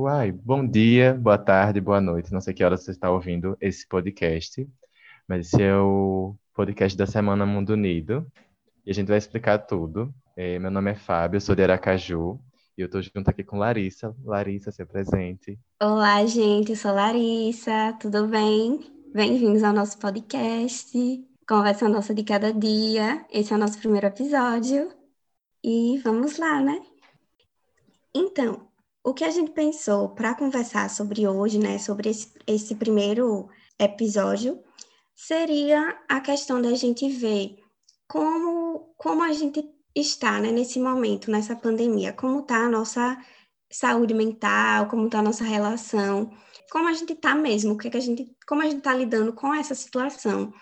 Uai, bom dia, boa tarde, boa noite. Não sei que hora você está ouvindo esse podcast, mas esse é o podcast da Semana Mundo Unido e a gente vai explicar tudo. É, meu nome é Fábio, sou de Aracaju e eu estou junto aqui com Larissa. Larissa, se presente. Olá, gente, eu sou Larissa, tudo bem? Bem-vindos ao nosso podcast, Conversa Nossa de Cada Dia. Esse é o nosso primeiro episódio e vamos lá, né? Então, o que a gente pensou para conversar sobre hoje, né, sobre esse, esse primeiro episódio, seria a questão da gente ver como, como a gente está né, nesse momento, nessa pandemia, como está a nossa saúde mental, como está a nossa relação, como a gente está mesmo, o que, que a gente, como a gente está lidando com essa situação.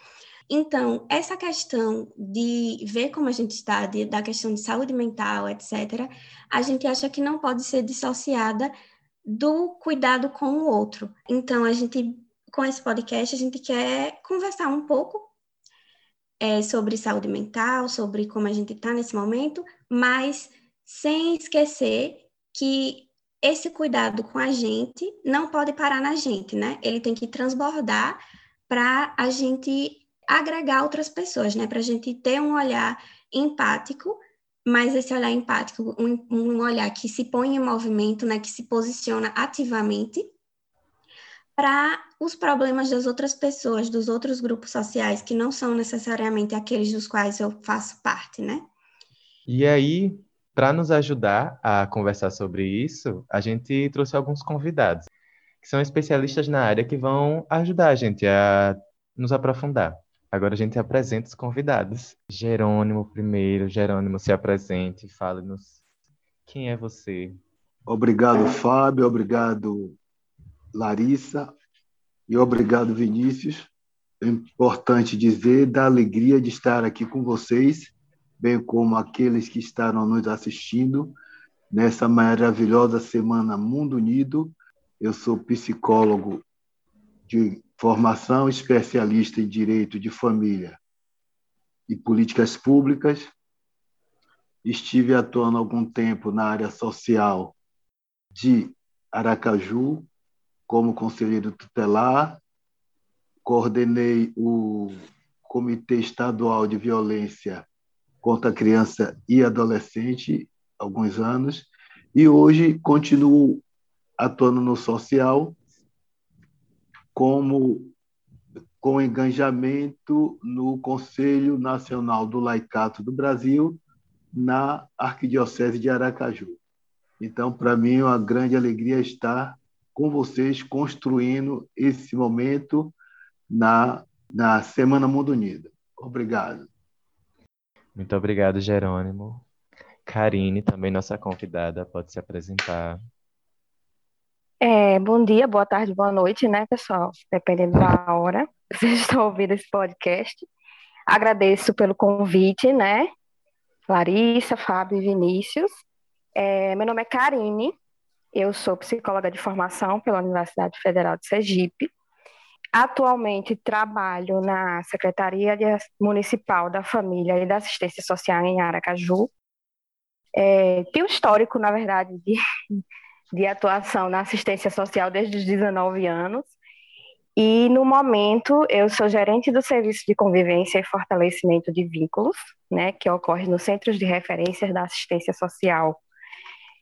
Então, essa questão de ver como a gente está, de, da questão de saúde mental, etc., a gente acha que não pode ser dissociada do cuidado com o outro. Então, a gente, com esse podcast, a gente quer conversar um pouco é, sobre saúde mental, sobre como a gente está nesse momento, mas sem esquecer que esse cuidado com a gente não pode parar na gente, né? Ele tem que transbordar para a gente agregar outras pessoas, né? Para a gente ter um olhar empático, mas esse olhar empático, um, um olhar que se põe em movimento, né? Que se posiciona ativamente para os problemas das outras pessoas, dos outros grupos sociais que não são necessariamente aqueles dos quais eu faço parte, né? E aí, para nos ajudar a conversar sobre isso, a gente trouxe alguns convidados que são especialistas na área que vão ajudar a gente a nos aprofundar. Agora a gente apresenta os convidados. Jerônimo primeiro. Jerônimo, se apresente, fale-nos quem é você. Obrigado, Fábio. Obrigado, Larissa. E obrigado, Vinícius. É importante dizer da alegria de estar aqui com vocês, bem como aqueles que estarão nos assistindo nessa maravilhosa semana Mundo Unido. Eu sou psicólogo de formação especialista em direito de família e políticas públicas. Estive atuando algum tempo na área social de Aracaju, como conselheiro tutelar, coordenei o Comitê Estadual de Violência contra a Criança e Adolescente alguns anos e hoje continuo atuando no social como com engajamento no Conselho Nacional do Laicato do Brasil, na Arquidiocese de Aracaju. Então, para mim, é uma grande alegria estar com vocês construindo esse momento na, na Semana Mundo Unido. Obrigado. Muito obrigado, Jerônimo. Karine, também nossa convidada, pode se apresentar. É, bom dia, boa tarde, boa noite, né, pessoal? Dependendo da hora vocês estão ouvindo esse podcast. Agradeço pelo convite, né? Larissa, Fábio e Vinícius. É, meu nome é Karine, eu sou psicóloga de formação pela Universidade Federal de Sergipe. Atualmente trabalho na Secretaria Municipal da Família e da Assistência Social em Aracaju. É, histórico, na verdade, de de atuação na assistência social desde os 19 anos. E, no momento, eu sou gerente do Serviço de Convivência e Fortalecimento de Vínculos, né, que ocorre nos Centros de Referências da Assistência Social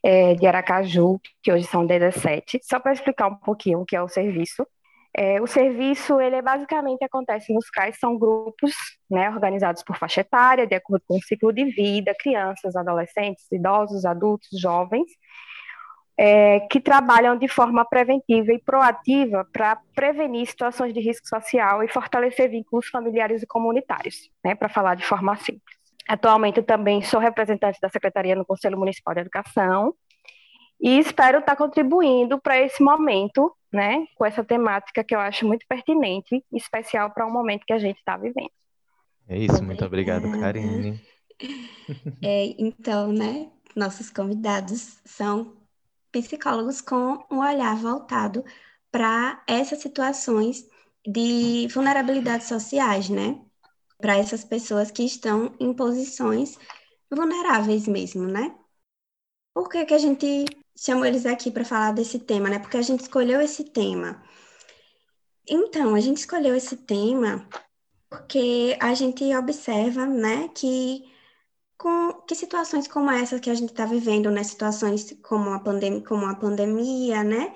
é, de Aracaju, que hoje são 17. Só para explicar um pouquinho o que é o serviço. É, o serviço, ele basicamente acontece nos CAIS, são grupos né, organizados por faixa etária, de acordo com o ciclo de vida, crianças, adolescentes, idosos, adultos, jovens, é, que trabalham de forma preventiva e proativa para prevenir situações de risco social e fortalecer vínculos familiares e comunitários, né, para falar de forma simples. Atualmente, eu também sou representante da Secretaria no Conselho Municipal de Educação e espero estar contribuindo para esse momento, né, com essa temática que eu acho muito pertinente, especial para o momento que a gente está vivendo. É isso, muito obrigado, Karine. É, então, né, nossos convidados são psicólogos com um olhar voltado para essas situações de vulnerabilidades sociais, né? Para essas pessoas que estão em posições vulneráveis mesmo, né? Por que, que a gente chamou eles aqui para falar desse tema, né? Porque a gente escolheu esse tema. Então, a gente escolheu esse tema porque a gente observa, né, que com que situações como essa que a gente está vivendo, né, situações como a pandemia, como a pandemia, né,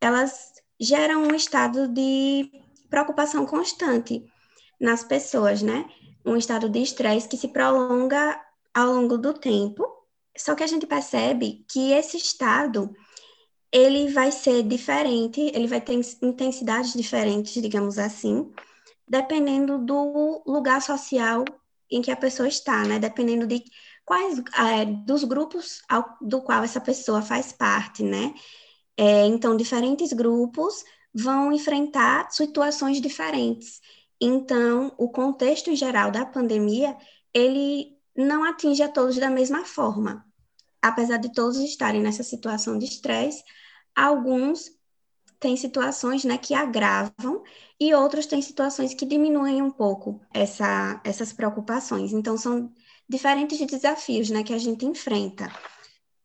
elas geram um estado de preocupação constante nas pessoas, né? Um estado de estresse que se prolonga ao longo do tempo. Só que a gente percebe que esse estado ele vai ser diferente, ele vai ter intensidades diferentes, digamos assim, dependendo do lugar social em que a pessoa está, né? Dependendo de quais é, dos grupos ao, do qual essa pessoa faz parte, né? É, então, diferentes grupos vão enfrentar situações diferentes. Então, o contexto geral da pandemia, ele não atinge a todos da mesma forma. Apesar de todos estarem nessa situação de estresse, alguns têm situações né, que agravam e outros têm situações que diminuem um pouco essa, essas preocupações. Então, são diferentes desafios né, que a gente enfrenta.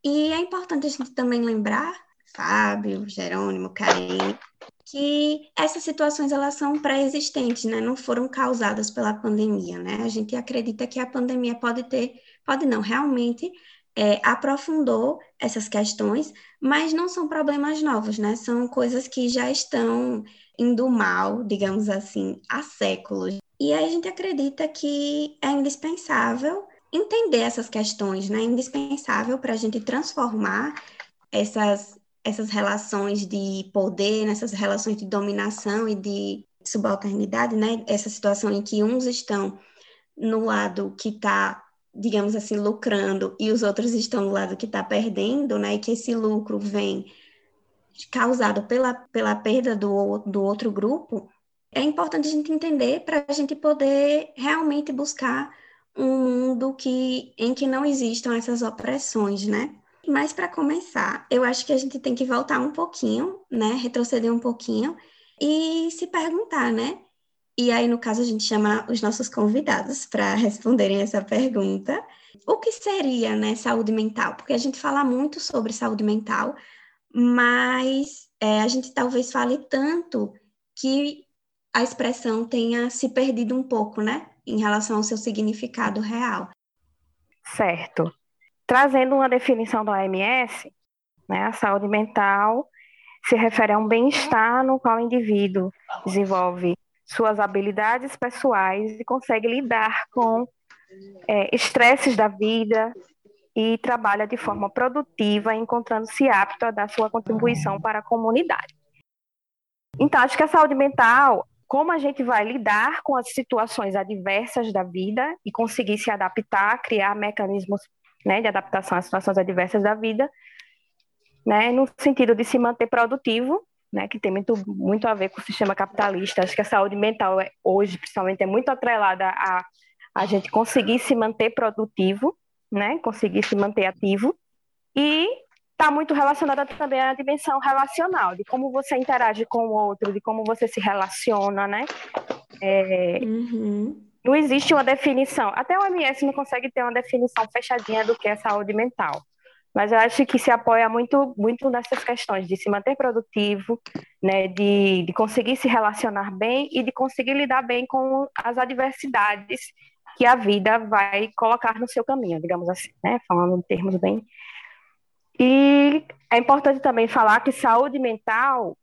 E é importante a gente também lembrar Fábio, Jerônimo, Karine, que essas situações elas são pré-existentes, né? Não foram causadas pela pandemia, né? A gente acredita que a pandemia pode ter, pode não, realmente é, aprofundou essas questões, mas não são problemas novos, né? São coisas que já estão indo mal, digamos assim, há séculos. E a gente acredita que é indispensável entender essas questões, né? É indispensável para a gente transformar essas essas relações de poder, nessas relações de dominação e de subalternidade, né? Essa situação em que uns estão no lado que está, digamos assim, lucrando e os outros estão no lado que está perdendo, né? E que esse lucro vem causado pela, pela perda do, do outro grupo, é importante a gente entender para a gente poder realmente buscar um mundo que, em que não existam essas opressões, né? Mas para começar, eu acho que a gente tem que voltar um pouquinho, né? Retroceder um pouquinho e se perguntar, né? E aí, no caso, a gente chama os nossos convidados para responderem essa pergunta. O que seria, né, saúde mental? Porque a gente fala muito sobre saúde mental, mas é, a gente talvez fale tanto que a expressão tenha se perdido um pouco, né, em relação ao seu significado real. Certo. Trazendo uma definição da OMS, né, a saúde mental se refere a um bem-estar no qual o indivíduo desenvolve suas habilidades pessoais e consegue lidar com é, estresses da vida e trabalha de forma produtiva, encontrando-se apto a dar sua contribuição para a comunidade. Então, acho que a saúde mental, como a gente vai lidar com as situações adversas da vida e conseguir se adaptar, criar mecanismos né, de adaptação às situações adversas da vida, né, no sentido de se manter produtivo, né, que tem muito, muito a ver com o sistema capitalista. Acho que a saúde mental é, hoje, principalmente, é muito atrelada a a gente conseguir se manter produtivo, né, conseguir se manter ativo, e está muito relacionada também à dimensão relacional, de como você interage com o outro, de como você se relaciona, né? É, uhum não existe uma definição. Até o OMS não consegue ter uma definição fechadinha do que é saúde mental. Mas eu acho que se apoia muito, muito nessas questões de se manter produtivo, né, de, de conseguir se relacionar bem e de conseguir lidar bem com as adversidades que a vida vai colocar no seu caminho, digamos assim, né, falando em termos bem. E é importante também falar que saúde mental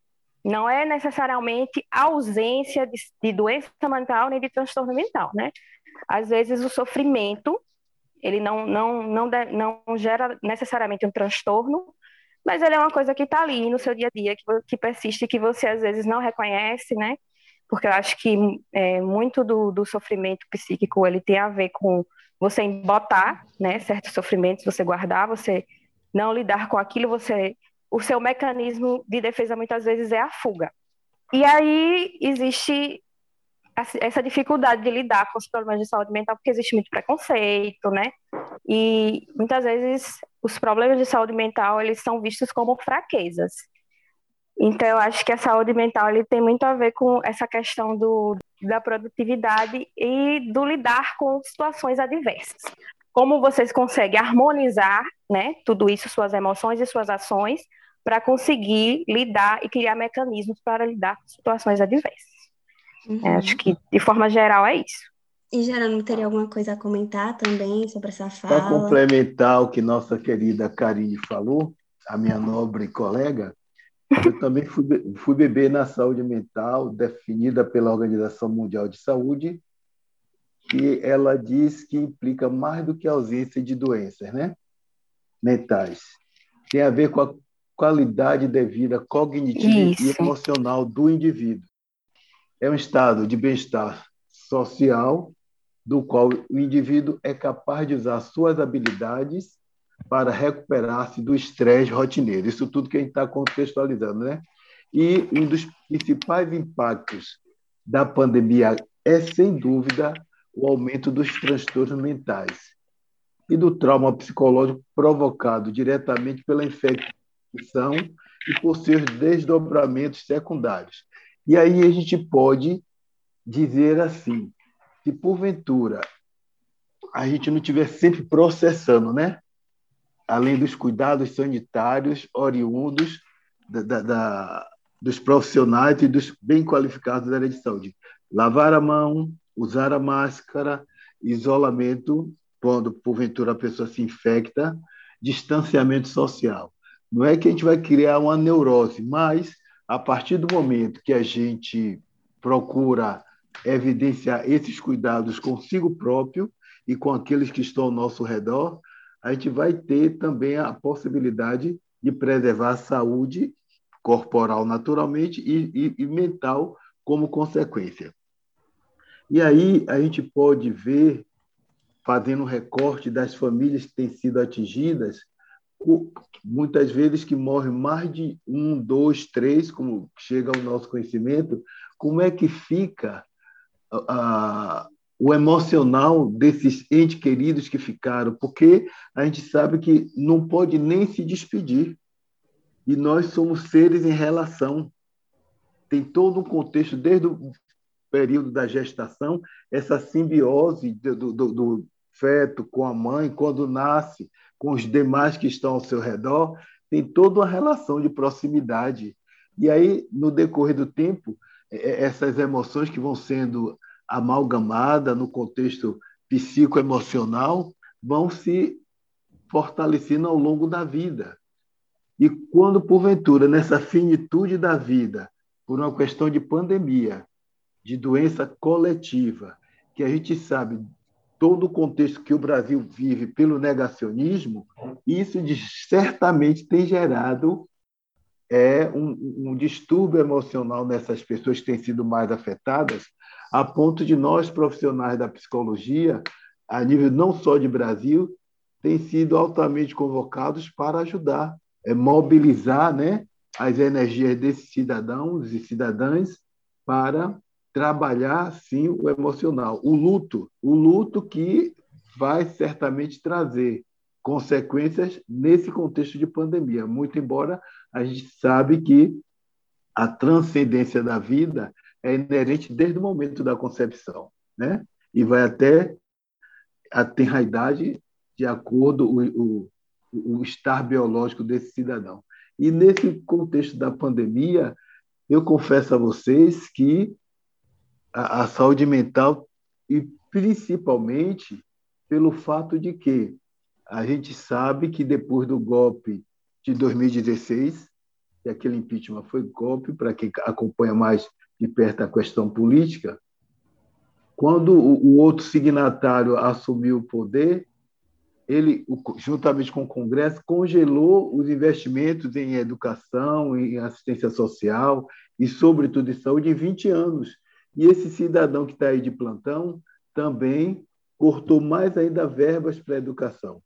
não é necessariamente ausência de, de doença mental nem de transtorno mental, né? Às vezes o sofrimento ele não, não, não, de, não gera necessariamente um transtorno, mas ele é uma coisa que está ali no seu dia a dia, que, que persiste, que você às vezes não reconhece, né? Porque eu acho que é, muito do, do sofrimento psíquico ele tem a ver com você embotar, né? Certos sofrimentos, você guardar, você não lidar com aquilo, você o seu mecanismo de defesa muitas vezes é a fuga. E aí existe essa dificuldade de lidar com os problemas de saúde mental, porque existe muito preconceito, né? E muitas vezes os problemas de saúde mental eles são vistos como fraquezas. Então eu acho que a saúde mental ele tem muito a ver com essa questão do, da produtividade e do lidar com situações adversas. como vocês conseguem harmonizar, né, tudo isso, suas emoções e suas ações, para conseguir lidar e criar mecanismos para lidar com situações adversas. Uhum. É, acho que, de forma geral, é isso. E, Gerando, teria alguma coisa a comentar também sobre essa fala? Para complementar o que nossa querida Karine falou, a minha nobre colega, eu também fui, fui beber na saúde mental, definida pela Organização Mundial de Saúde, que ela diz que implica mais do que a ausência de doenças né? mentais. Tem a ver com a qualidade de vida cognitiva Isso. e emocional do indivíduo. É um estado de bem-estar social do qual o indivíduo é capaz de usar suas habilidades para recuperar-se do estresse rotineiro. Isso tudo que a gente está contextualizando, né? E um dos principais impactos da pandemia é, sem dúvida, o aumento dos transtornos mentais e do trauma psicológico provocado diretamente pela infecção e por seus desdobramentos secundários. E aí a gente pode dizer assim, se porventura a gente não estiver sempre processando, né? além dos cuidados sanitários oriundos da, da, da, dos profissionais e dos bem qualificados da área de saúde. Lavar a mão, usar a máscara, isolamento, quando porventura a pessoa se infecta, distanciamento social. Não é que a gente vai criar uma neurose, mas a partir do momento que a gente procura evidenciar esses cuidados consigo próprio e com aqueles que estão ao nosso redor, a gente vai ter também a possibilidade de preservar a saúde corporal naturalmente e, e, e mental como consequência. E aí a gente pode ver, fazendo um recorte das famílias que têm sido atingidas, muitas vezes que morrem mais de um, dois, três, como chega ao nosso conhecimento, como é que fica a, o emocional desses entes queridos que ficaram, porque a gente sabe que não pode nem se despedir. E nós somos seres em relação. Tem todo um contexto, desde o período da gestação, essa simbiose do, do, do feto com a mãe, quando nasce, com os demais que estão ao seu redor, tem toda uma relação de proximidade. E aí, no decorrer do tempo, é, essas emoções que vão sendo amalgamada no contexto psicoemocional vão se fortalecendo ao longo da vida. E quando, porventura, nessa finitude da vida, por uma questão de pandemia, de doença coletiva, que a gente sabe todo o contexto que o Brasil vive pelo negacionismo, isso certamente tem gerado é, um, um distúrbio emocional nessas pessoas que têm sido mais afetadas, a ponto de nós, profissionais da psicologia, a nível não só de Brasil, tem sido altamente convocados para ajudar, é, mobilizar né, as energias desses cidadãos e cidadãs para trabalhar, sim, o emocional. O luto, o luto que vai certamente trazer consequências nesse contexto de pandemia, muito embora a gente sabe que a transcendência da vida é inerente desde o momento da concepção, né? E vai até a tenraidade de acordo o, o, o estar biológico desse cidadão. E nesse contexto da pandemia, eu confesso a vocês que a, a saúde mental, e principalmente pelo fato de que a gente sabe que depois do golpe de 2016, que aquele impeachment foi golpe, para quem acompanha mais de perto a questão política, quando o outro signatário assumiu o poder, ele, juntamente com o Congresso, congelou os investimentos em educação, em assistência social e, sobretudo, em saúde em 20 anos. E esse cidadão que está aí de plantão também cortou mais ainda verbas para a educação.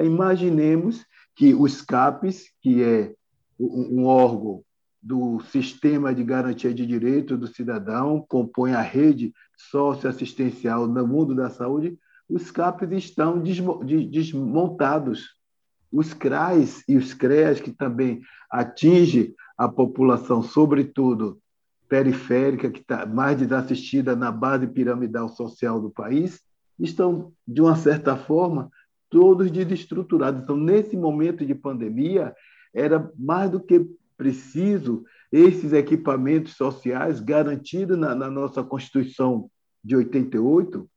Imaginemos que os CAPES, que é um órgão do Sistema de Garantia de Direito do Cidadão, compõe a rede socioassistencial no mundo da saúde, os CAPs estão desmontados. Os CRAs e os CREAs, que também atingem a população, sobretudo periférica, que está mais desassistida na base piramidal social do país, estão, de uma certa forma, todos desestruturados. Então, nesse momento de pandemia, era mais do que preciso esses equipamentos sociais garantidos na, na nossa Constituição de 88,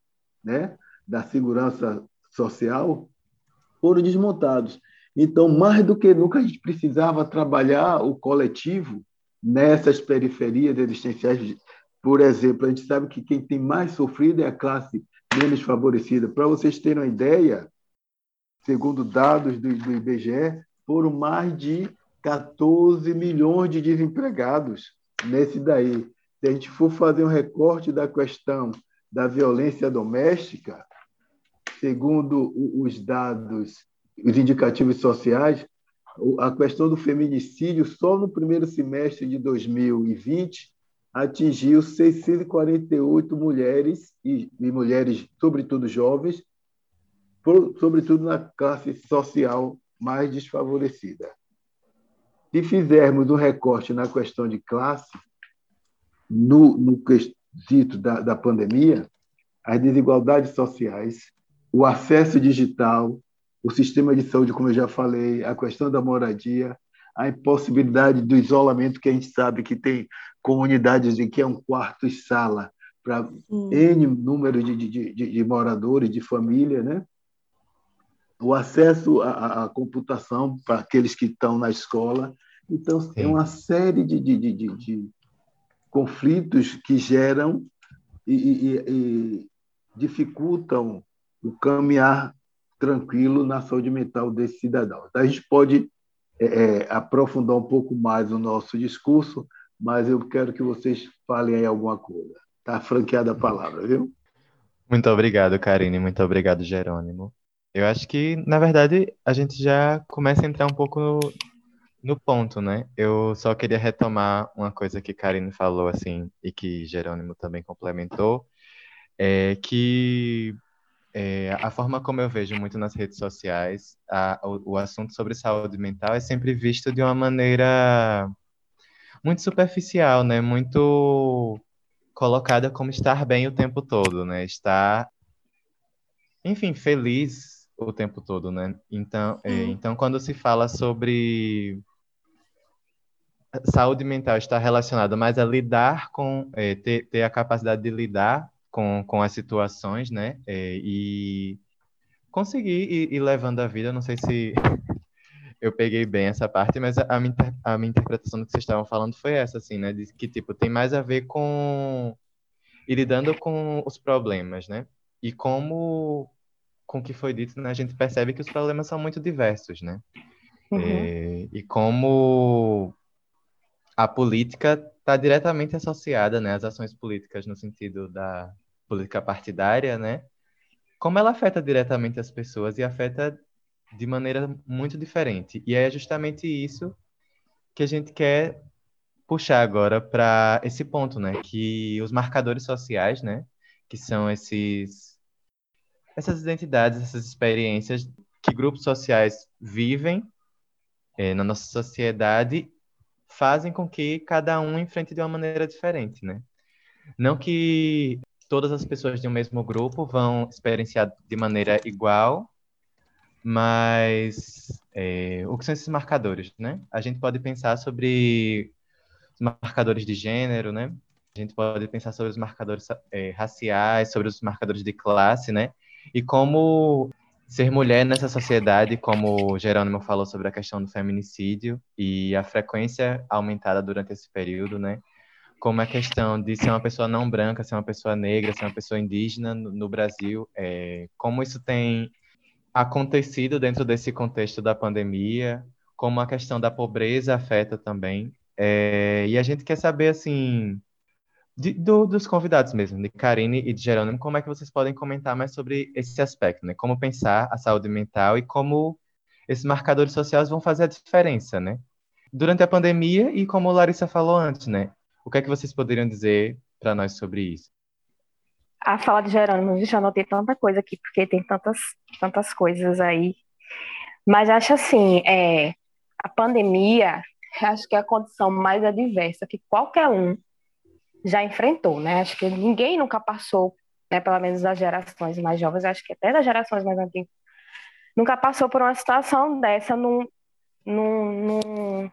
né, da segurança social, foram desmontados. Então, mais do que nunca, a gente precisava trabalhar o coletivo nessas periferias existenciais. Por exemplo, a gente sabe que quem tem mais sofrido é a classe menos favorecida. Para vocês terem uma ideia, segundo dados do, do IBGE, foram mais de 14 milhões de desempregados nesse daí. Se a gente for fazer um recorte da questão da violência doméstica, segundo os dados, os indicativos sociais, a questão do feminicídio, só no primeiro semestre de 2020, atingiu 648 mulheres, e, e mulheres, sobretudo jovens, por, sobretudo na classe social mais desfavorecida. Se fizermos um recorte na questão de classe, no, no quesito da, da pandemia, as desigualdades sociais, o acesso digital, o sistema de saúde, como eu já falei, a questão da moradia, a impossibilidade do isolamento, que a gente sabe que tem comunidades em que é um quarto e sala para N número de, de, de, de, moradores, de família, né? o acesso à, à computação para aqueles que estão na escola. Então, Sim. é uma série de, de, de, de, conflitos que geram e, e, e dificultam o caminhar tranquilo na saúde mental desse cidadão. Então, a gente pode é, é, aprofundar um pouco mais o nosso discurso, mas eu quero que vocês falem aí alguma coisa. Está franqueada a palavra, viu? Muito obrigado, Karine. Muito obrigado, Jerônimo. Eu acho que, na verdade, a gente já começa a entrar um pouco no, no ponto, né? Eu só queria retomar uma coisa que Karine falou, assim, e que Jerônimo também complementou, é que é, a forma como eu vejo muito nas redes sociais, a, o, o, assunto sobre saúde mental é sempre visto de uma maneira muito superficial, né? Muito colocada como estar bem o tempo todo, né? Estar, enfim, feliz o tempo todo, né? Então, é, então quando se fala sobre saúde mental estar relacionada mais a lidar com, é, ter, ter a capacidade de lidar com, com as situações, né? É, e conseguir ir, ir, levando a vida. Não sei se eu peguei bem essa parte, mas a, minha, a minha interpretação do que vocês estavam falando foi essa, assim, né? De que, tipo, tem mais a ver com ir lidando com os problemas, né? E como, com o que foi dito, né, a gente percebe que os problemas são muito diversos, né? Uhum. É, e como a política está diretamente associada, né, às ações políticas no sentido da política partidária, né? Como ela afeta diretamente as pessoas e afeta de maneira muito diferente. E é justamente isso que a gente quer puxar agora para esse ponto, né? Que os marcadores sociais, né? Que são esses essas identidades, essas experiências que grupos sociais vivem é, na nossa sociedade fazem com que cada um enfrente de uma maneira diferente, né? Não que todas as pessoas de um mesmo grupo vão experienciar de maneira igual, mas é, o que são esses marcadores, né? A gente pode pensar sobre os marcadores de gênero, né? A gente pode pensar sobre os marcadores é, raciais, sobre os marcadores de classe, né? E como ser mulher nessa sociedade, como Jerônimo falou sobre a questão do feminicídio e a frequência aumentada durante esse período, né? Como a questão de ser uma pessoa não branca, ser uma pessoa negra, ser uma pessoa indígena no, no Brasil, é, como isso tem acontecido dentro desse contexto da pandemia, como a questão da pobreza afeta também. É, e a gente quer saber, assim, de, do, dos convidados mesmo, de Karine e de Jerônimo, como é que vocês podem comentar mais sobre esse aspecto, né? Como pensar a saúde mental e como esses marcadores sociais vão fazer a diferença, né? Durante a pandemia e como Larissa falou antes, né? O que é que vocês poderiam dizer para nós sobre isso? A fala de Jerônimo, já anotei tanta coisa aqui, porque tem tantas, tantas coisas aí. Mas acho assim, é, a pandemia, acho que é a condição mais adversa que qualquer um já enfrentou, né? Acho que ninguém nunca passou, né, pelo menos das gerações mais jovens, acho que até das gerações mais antigas, nunca passou por uma situação dessa num, num, num,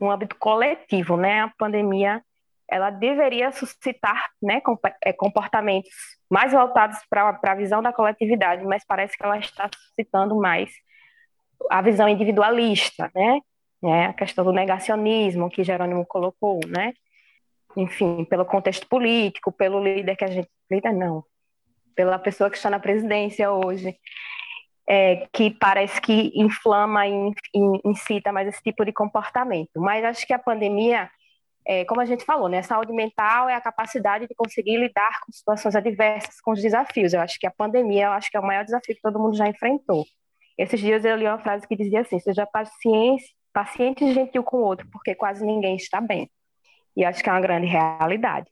num âmbito coletivo, né? A pandemia ela deveria suscitar né, é, comportamentos mais voltados para a visão da coletividade, mas parece que ela está suscitando mais a visão individualista, né? né? A questão do negacionismo que Jerônimo colocou, né? Enfim, pelo contexto político, pelo líder que a gente líder não, pela pessoa que está na presidência hoje, é, que parece que inflama e incita mais esse tipo de comportamento. Mas acho que a pandemia é, como a gente falou, né, a saúde mental é a capacidade de conseguir lidar com situações adversas, com os desafios. Eu acho que a pandemia, eu acho que é o maior desafio que todo mundo já enfrentou. Esses dias eu li uma frase que dizia assim: seja paciente, paciente gentil com o outro, porque quase ninguém está bem. E acho que é uma grande realidade.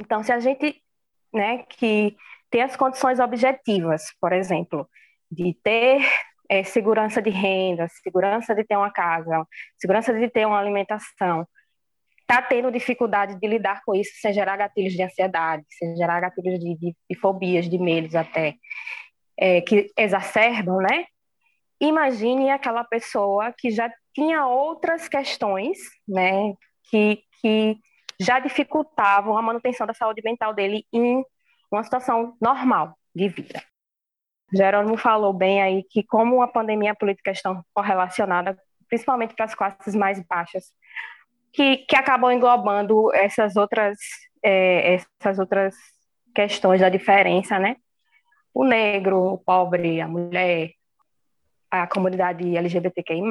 Então, se a gente, né, que tem as condições objetivas, por exemplo, de ter é, segurança de renda, segurança de ter uma casa, segurança de ter uma alimentação, está tendo dificuldade de lidar com isso sem gerar gatilhos de ansiedade, sem gerar gatilhos de, de, de fobias, de medos até, é, que exacerbam, né? Imagine aquela pessoa que já tinha outras questões, né, que, que já dificultavam a manutenção da saúde mental dele em uma situação normal de vida. Jerônimo falou bem aí que como a pandemia e a política estão correlacionadas, principalmente para as classes mais baixas, que, que acabam englobando essas outras, é, essas outras questões da diferença, né? O negro, o pobre, a mulher, a comunidade LGBTQI+.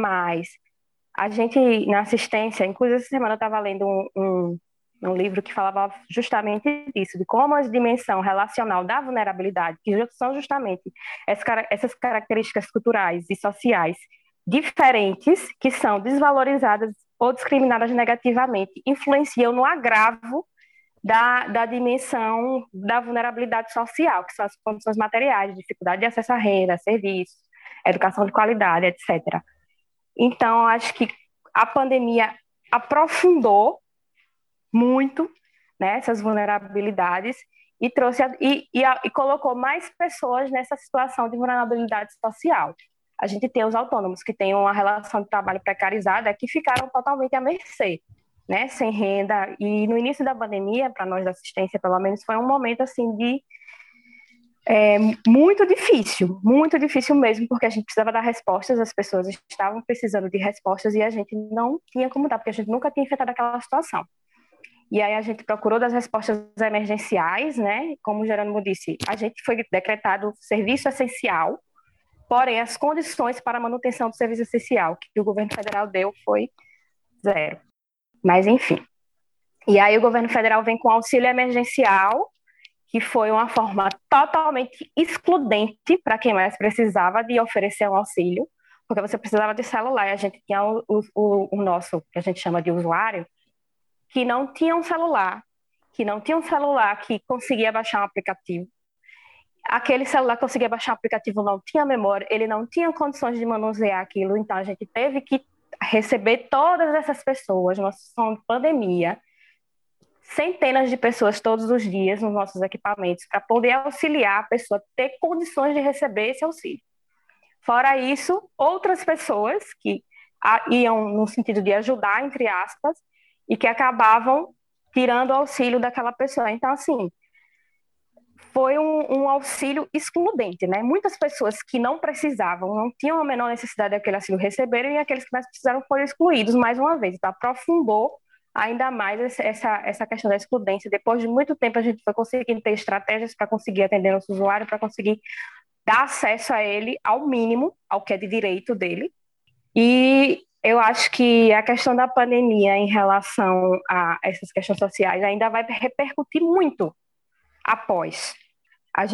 A gente, na assistência, inclusive essa semana eu estava lendo um, um, um, livro que falava justamente disso, de como a dimensão relacional da vulnerabilidade, que são justamente essas características culturais e sociais diferentes, que são desvalorizadas ou discriminadas negativamente influenciam no agravo da, da dimensão da vulnerabilidade social, que são as condições materiais, dificuldade de acesso à renda, serviços, educação de qualidade, etc. Então, acho que a pandemia aprofundou muito né, essas vulnerabilidades e trouxe e, e, e colocou mais pessoas nessa situação de vulnerabilidade social a gente tem os autônomos que têm uma relação de trabalho precarizada que ficaram totalmente à mercê, né, sem renda. E no início da pandemia, para nós da assistência, pelo menos, foi um momento assim de é, muito difícil, muito difícil mesmo, porque a gente precisava dar respostas, as pessoas estavam precisando de respostas e a gente não tinha como dar, porque a gente nunca tinha enfrentado aquela situação. E aí a gente procurou das respostas emergenciais, né? Como o Jerônimo disse, a gente foi decretado serviço essencial, Porém, as condições para a manutenção do serviço essencial que o governo federal deu foi zero. Mas, enfim. E aí o governo federal vem com auxílio emergencial, que foi uma forma totalmente excludente para quem mais precisava de oferecer um auxílio, porque você precisava de celular, e a gente tinha o, o, o nosso, que a gente chama de usuário, que não tinha um celular, que não tinha um celular que conseguia baixar um aplicativo, aquele celular que conseguia baixar o aplicativo não tinha memória, ele não tinha condições de manusear aquilo, então a gente teve que receber todas essas pessoas numa situação de pandemia, centenas de pessoas todos os dias nos nossos equipamentos, para poder auxiliar a pessoa a ter condições de receber esse auxílio. Fora isso, outras pessoas que iam no sentido de ajudar, entre aspas, e que acabavam tirando o auxílio daquela pessoa. Então, assim, foi um, um, auxílio excludente, né? Muitas pessoas que não precisavam, não tinham a menor necessidade daquele auxílio receberam e aqueles que mais precisaram foram excluídos mais uma vez. Então, aprofundou ainda mais essa, essa questão da excludência. Depois de muito tempo, a gente foi conseguindo ter estratégias para conseguir atender nosso usuário, para conseguir dar acesso a ele ao mínimo, ao que é de direito dele. E eu acho que a questão da pandemia em relação a essas questões sociais ainda vai repercutir muito após.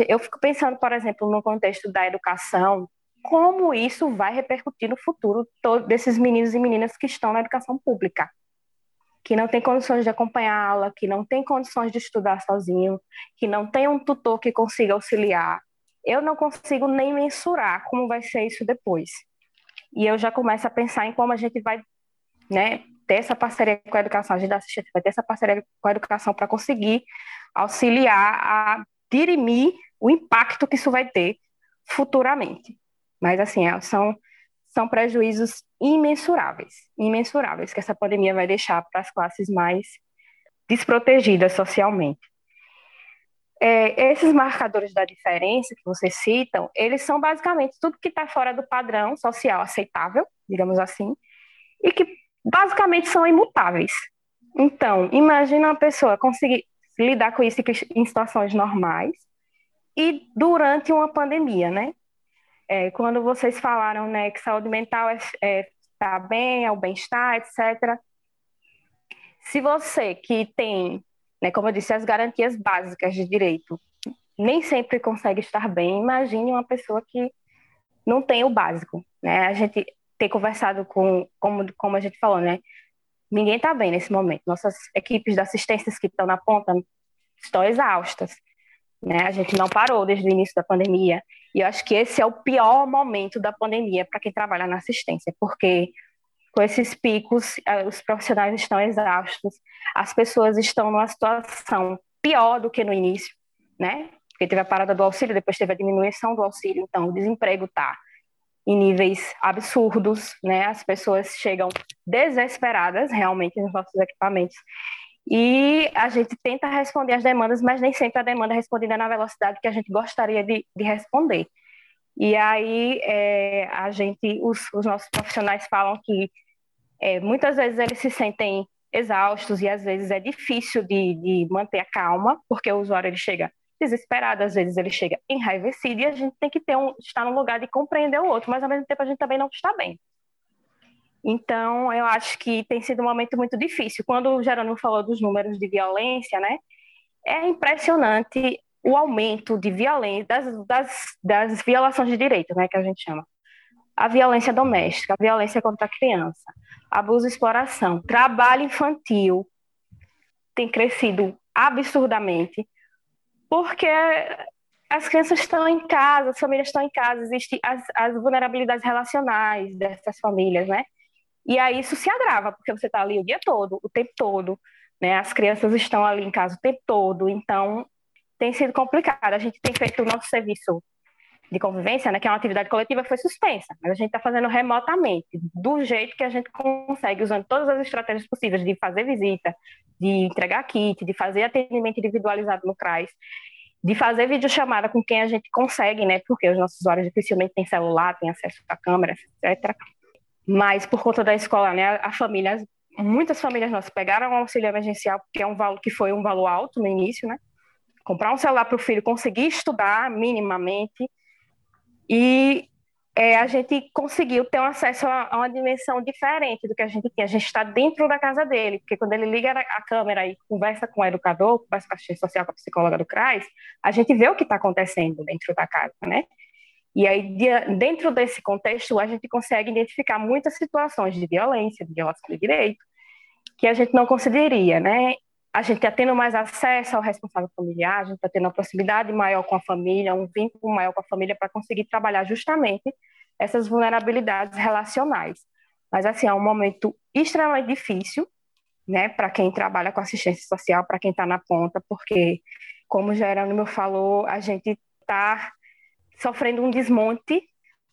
Eu fico pensando, por exemplo, no contexto da educação, como isso vai repercutir no futuro desses meninos e meninas que estão na educação pública, que não tem condições de acompanhá-la, que não tem condições de estudar sozinho, que não tem um tutor que consiga auxiliar. Eu não consigo nem mensurar como vai ser isso depois. E eu já começo a pensar em como a gente vai né, ter essa parceria com a educação, a gente vai ter essa parceria com a educação para conseguir auxiliar a dirimir o impacto que isso vai ter futuramente. Mas, assim, é, são, são prejuízos imensuráveis, imensuráveis que essa pandemia vai deixar para as classes mais desprotegidas socialmente. É, esses marcadores da diferença que vocês citam, eles são basicamente tudo que está fora do padrão social aceitável, digamos assim, e que basicamente são imutáveis. Então, imagina uma pessoa conseguir lidar com isso em situações normais e durante uma pandemia, né? É, quando vocês falaram né, que saúde mental é, é tá bem, é o bem-estar, etc. Se você que tem, né, como eu disse, as garantias básicas de direito, nem sempre consegue estar bem, imagine uma pessoa que não tem o básico, né? A gente ter conversado com, como, como a gente falou, né? Ninguém está bem nesse momento. Nossas equipes de assistências que estão na ponta estão exaustas. Né? A gente não parou desde o início da pandemia. E eu acho que esse é o pior momento da pandemia para quem trabalha na assistência, porque com esses picos, eh, os profissionais estão exaustos, as pessoas estão numa situação pior do que no início, né? Porque teve a parada do auxílio, depois teve a diminuição do auxílio, então o desemprego está em níveis absurdos, né? As pessoas chegam desesperadas realmente nos nossos equipamentos. E a gente tenta responder as demandas, mas nem sempre a demanda é respondida na velocidade que a gente gostaria de, de responder. E aí é, a gente, os, os, nossos profissionais falam que é, muitas vezes eles se sentem exaustos e às vezes é difícil de, de manter a calma, porque o usuário ele chega desesperado, às vezes ele chega enraivecido e a gente tem que ter um, estar no lugar de compreender o outro, mas ao mesmo tempo a gente também não está bem. Então, eu acho que tem sido um momento muito difícil. Quando o Jerônimo falou dos números de violência, né, é impressionante o aumento de violência, das, das, das violações de direito, né, que a gente chama. A violência doméstica, a violência contra a criança, abuso e exploração, trabalho infantil tem crescido absurdamente porque as crianças estão em casa, as famílias estão em casa, existem as, as vulnerabilidades relacionais dessas famílias, né? E aí isso se agrava, porque você está ali o dia todo, o tempo todo, né? As crianças estão ali em casa o tempo todo, então tem sido complicado. A gente tem feito o nosso serviço de convivência, né, que é uma atividade coletiva, foi suspensa, mas a gente está fazendo remotamente, do jeito que a gente consegue, usando todas as estratégias possíveis de fazer visita, de entregar kit, de fazer atendimento individualizado no CRAS, de fazer videochamada com quem a gente consegue, né, porque os nossos usuários dificilmente têm celular, têm acesso à câmera, etc. Mas por conta da escola, né, a família, muitas famílias nossas pegaram o auxílio emergencial, porque é um valor que foi um valor alto no início, né? Comprar um celular para o filho conseguir estudar minimamente e é, a gente conseguiu ter um acesso a, a, uma dimensão diferente do que a gente tinha. A gente está dentro da casa dele, porque quando ele liga a câmera e conversa com o educador, conversa com a assistente social, com a psicóloga do CRAS, a gente vê o que está acontecendo dentro da casa, né? E aí, dentro desse contexto, a gente consegue identificar muitas situações de violência, de violação de direito, que a gente não consideraria, né? A gente está tendo mais acesso ao responsável familiar, a gente está tendo uma proximidade maior com a família, um vínculo maior com a família para conseguir trabalhar justamente essas vulnerabilidades relacionais. Mas, assim, é um momento extremamente difícil, né, para quem trabalha com assistência social, para quem está na ponta, porque, como o Jerônimo falou, a gente está sofrendo um desmonte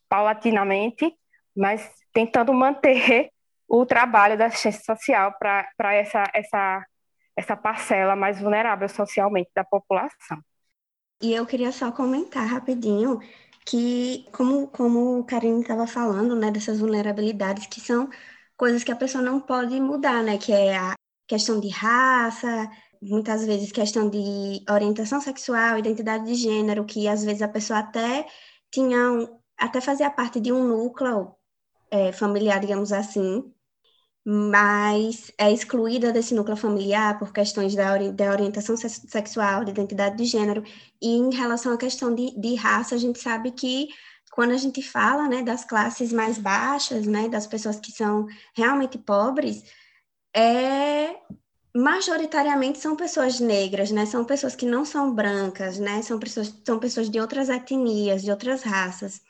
paulatinamente, mas tentando manter o trabalho da assistência social para essa, essa, essa parcela mais vulnerável socialmente da população. E eu queria só comentar rapidinho que, como, como o Karine estava falando, né, dessas vulnerabilidades que são coisas que a pessoa não pode mudar, né, que é a questão de raça, muitas vezes questão de orientação sexual, identidade de gênero, que às vezes a pessoa até tinha, um, até fazia parte de um núcleo é, familiar, digamos assim, mas é excluída desse núcleo familiar por questões da, ori da orientação sexual, de identidade de gênero, e em relação à questão de, de raça, a gente sabe que quando a gente fala né, das classes mais baixas, né, das pessoas que são realmente pobres, é majoritariamente são pessoas negras, né? São pessoas que não são brancas, né? São pessoas, são pessoas de outras etnias, de outras raças.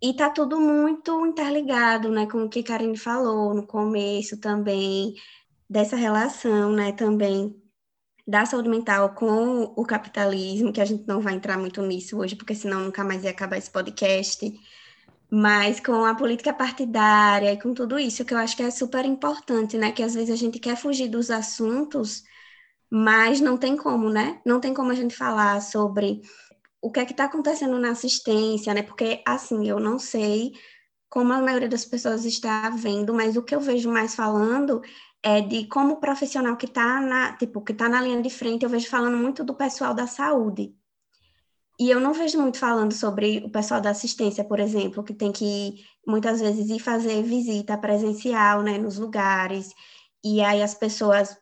E tá tudo muito interligado, né? Como que Karine falou no começo também, dessa relação, né? Também da saúde mental com o capitalismo, que a gente não vai entrar muito nisso hoje, porque senão nunca mais ia acabar esse podcast. Mas com a política partidária e com tudo isso, que eu acho que é super importante, né? Que às vezes a gente quer fugir dos assuntos, mas não tem como, né? Não tem como a gente falar sobre o que é que está acontecendo na assistência, né? Porque, assim, eu não sei como a maioria das pessoas está vendo, mas o que eu vejo mais falando é de como profissional que está na, tipo, que tá na linha de frente, eu vejo falando muito do pessoal da saúde. E eu não vejo muito falando sobre o pessoal da assistência, por exemplo, que tem que muitas vezes ir fazer visita presencial, né, nos lugares. E aí as pessoas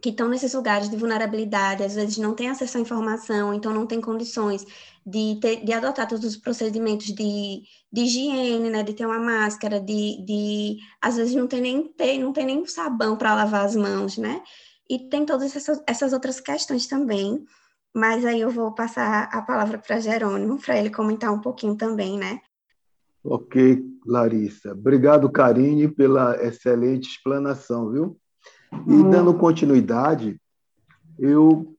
que estão nesses lugares de vulnerabilidade, às vezes não têm acesso à informação, então não têm condições de, ter, de adotar todos os procedimentos de, de higiene, né, de ter uma máscara, de, de às vezes não tem nem ter, não tem nem sabão para lavar as mãos, né? E tem todas essas, essas outras questões também, mas aí eu vou passar a palavra para Jerônimo, para ele comentar um pouquinho também, né? Ok, Larissa. Obrigado, Karine, pela excelente explanação, viu? E dando continuidade, eu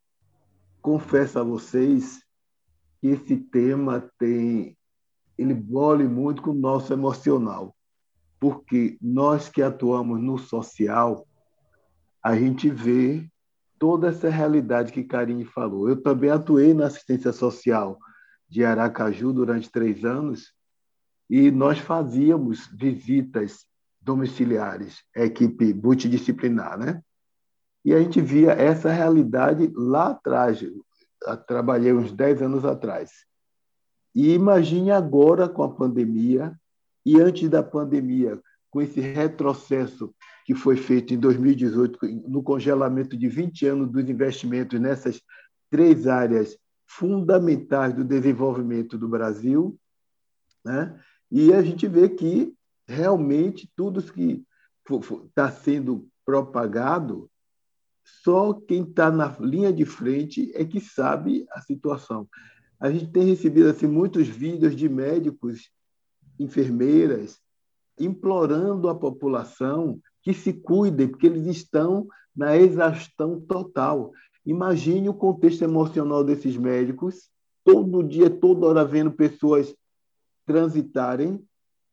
confesso a vocês que esse tema tem ele bole muito com o nosso emocional, porque nós que atuamos no social, a gente vê toda essa realidade que Karine falou. Eu também atuei na assistência social de Aracaju durante três anos e nós fazíamos visitas domiciliares, equipe multidisciplinar, né? E a gente via essa realidade lá atrás. Trabalhei uns 10 anos atrás. E imagine agora com a pandemia e antes da pandemia, com esse retrocesso que foi feito em 2018, no congelamento de 20 anos dos investimentos nessas três áreas fundamentais do desenvolvimento do Brasil, né? e a gente vê que realmente tudo que está sendo propagado, só quem está na linha de frente é que sabe a situação. A gente tem recebido assim, muitos vídeos de médicos, enfermeiras, implorando a população que se cuidem, porque eles estão na exaustão total. Imagine o contexto emocional desses médicos, todo dia, toda hora vendo pessoas transitarem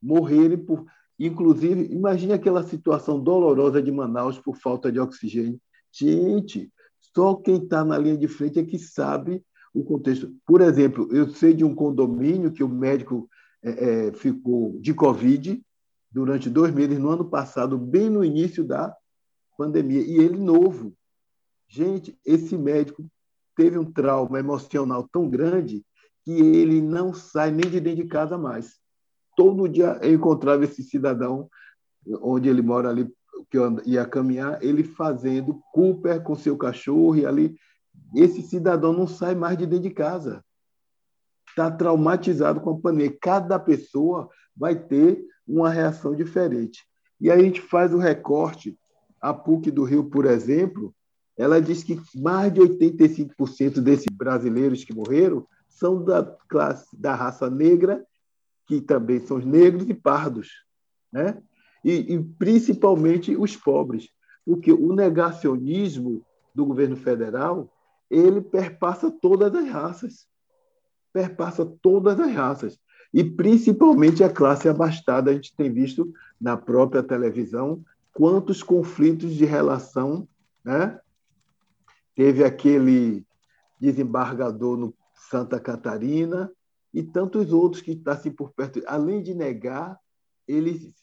morrerem por. Inclusive, imagine aquela situação dolorosa de Manaus por falta de oxigênio. Gente, só quem está na linha de frente é que sabe o contexto. Por exemplo, eu sei de um condomínio que o médico é, é, ficou de Covid durante dois meses no ano passado, bem no início da pandemia, e ele novo. Gente, esse médico teve um trauma emocional tão grande que ele não sai nem de dentro de casa mais todo dia eu encontrava esse cidadão onde ele mora ali, que eu ia caminhar, ele fazendo Cooper com seu cachorro e ali. Esse cidadão não sai mais de dentro de casa. Está traumatizado com a pandemia. Cada pessoa vai ter uma reação diferente. E aí a gente faz o recorte. A PUC do Rio, por exemplo, ela diz que mais de 85% desses brasileiros que morreram são da classe da raça negra que também são os negros e pardos, né? E, e, principalmente os pobres, porque o negacionismo do governo federal ele perpassa todas as raças, perpassa todas as raças e principalmente a classe abastada. A gente tem visto na própria televisão quantos conflitos de relação, né? Teve aquele desembargador no Santa Catarina e tantos outros que estão assim por perto. Além de negar, ele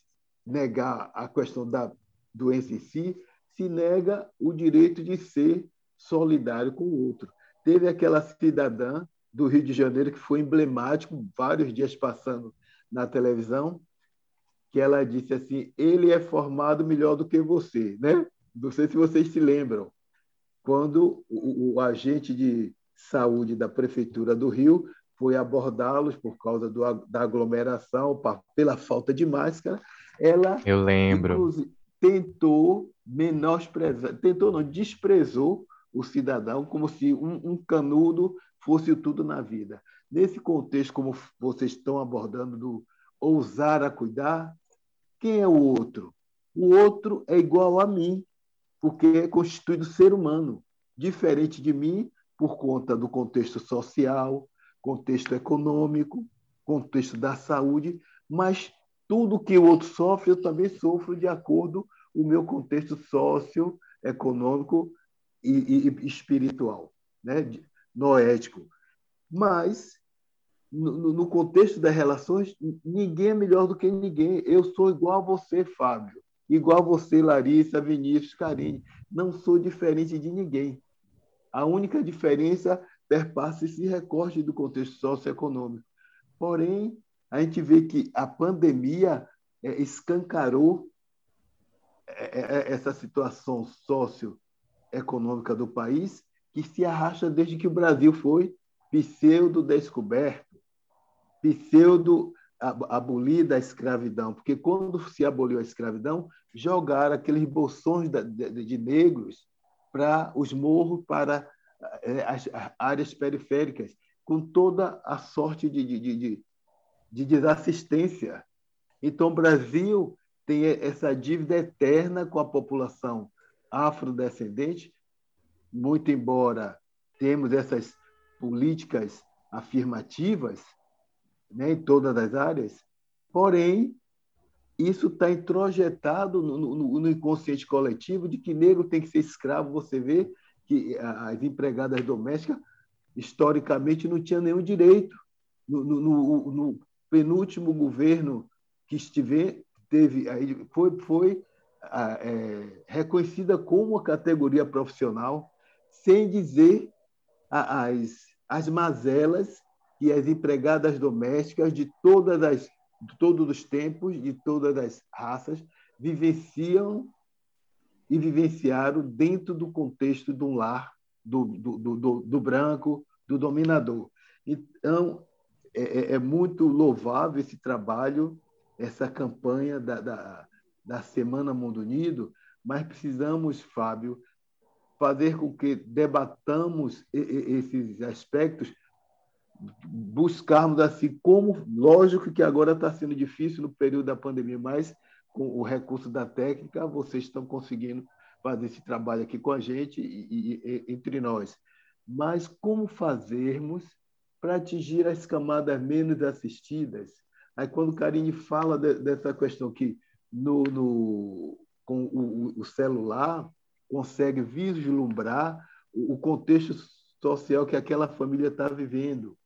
negar a questão da doença em si, se nega o direito de ser solidário com o outro. Teve aquela cidadã do Rio de Janeiro que foi emblemático, vários dias passando na televisão, que ela disse assim: ele é formado melhor do que você, né? Não sei se vocês se lembram, quando o, o agente de saúde da prefeitura do Rio foi abordá-los por causa do, da aglomeração, pela falta de máscara, ela Eu lembro. tentou menosprezar, tentou não, desprezou o cidadão como se um, um canudo fosse tudo na vida. Nesse contexto, como vocês estão abordando do ousar a cuidar, quem é o outro? O outro é igual a mim, porque é constituído ser humano, diferente de mim por conta do contexto social, contexto econômico, contexto da saúde, mas tudo que o outro sofre, eu também sofro de acordo com o meu contexto socioeconômico e, e espiritual, né? Noético. Mas, no, no contexto das relações, ninguém é melhor do que ninguém. Eu sou igual a você, Fábio, igual a você, Larissa, Vinícius, Karine. Não sou diferente de ninguém. A única diferença perpassa esse recorte do contexto socioeconômico. Porém, a gente vê que a pandemia é, escancarou é, é, essa situação socioeconômica do país que se arrasta desde que o Brasil foi pseudo-descoberto, pseudo-abolida a escravidão. Porque quando se aboliu a escravidão, jogaram aqueles bolsões de negros para os morros, para as áreas periféricas, com toda a sorte de, de, de, de desassistência. Então, o Brasil tem essa dívida eterna com a população afrodescendente, muito embora temos essas políticas afirmativas né, em todas as áreas, porém, isso está introjetado no, no, no, inconsciente coletivo de que negro tem que ser escravo. Você vê que as empregadas domésticas, historicamente, não tinham nenhum direito. No, no penúltimo governo que estive, teve, foi, foi é, reconhecida como uma categoria profissional, sem dizer as, as mazelas que as empregadas domésticas de todas as de todos os tempos, de todas as raças, vivenciam e vivenciaram dentro do contexto de um lar do, do, do, do branco, do dominador. Então, é, é, é, muito louvável esse trabalho, essa campanha da, da, da Semana Mundo Unido, mas precisamos, Fábio, fazer com que debatamos esses aspectos, buscarmos assim como, lógico que agora está sendo difícil no período da pandemia, mas com o recurso da técnica, vocês estão conseguindo fazer esse trabalho aqui com a gente e, e, e entre nós. Mas como fazermos para atingir as camadas menos assistidas. Aí, quando Karine fala de, dessa questão que no, no com o, o, celular consegue vislumbrar o, contexto social que aquela família está vivendo.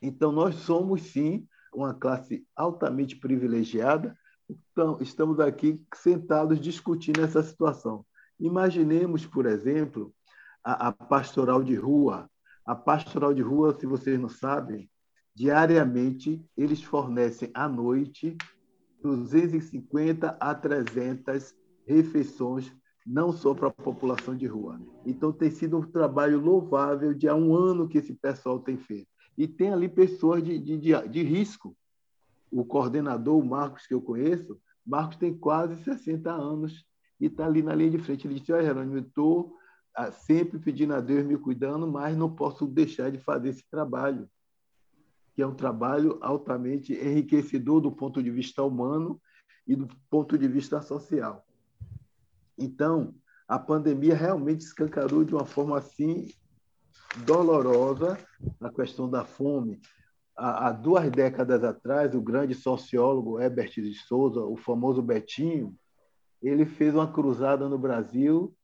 Então, nós somos, sim, uma classe altamente privilegiada, então, estamos aqui sentados discutindo essa situação. Imaginemos, por exemplo, a, a pastoral de rua, a pastoral de rua, se vocês não sabem, diariamente eles fornecem à noite 250 a 300 refeições, não só para a população de rua. Então, tem sido um trabalho louvável de há um ano que esse pessoal tem feito. E tem ali pessoas de, de, de, de risco. O coordenador, o Marcos, que eu conheço, Marcos tem quase 60 anos e está ali na linha de frente. Ele disse: Olha, Jerônimo, estou ah, sempre pedindo a Deus me cuidando, mas não posso deixar de fazer esse trabalho, que é um trabalho altamente enriquecedor do ponto de vista humano e do ponto de vista social. Então, a pandemia realmente escancarou de uma forma assim dolorosa a questão da fome. Há, duas décadas atrás, o grande sociólogo Herbert de Souza, o famoso Betinho, ele fez uma cruzada no Brasil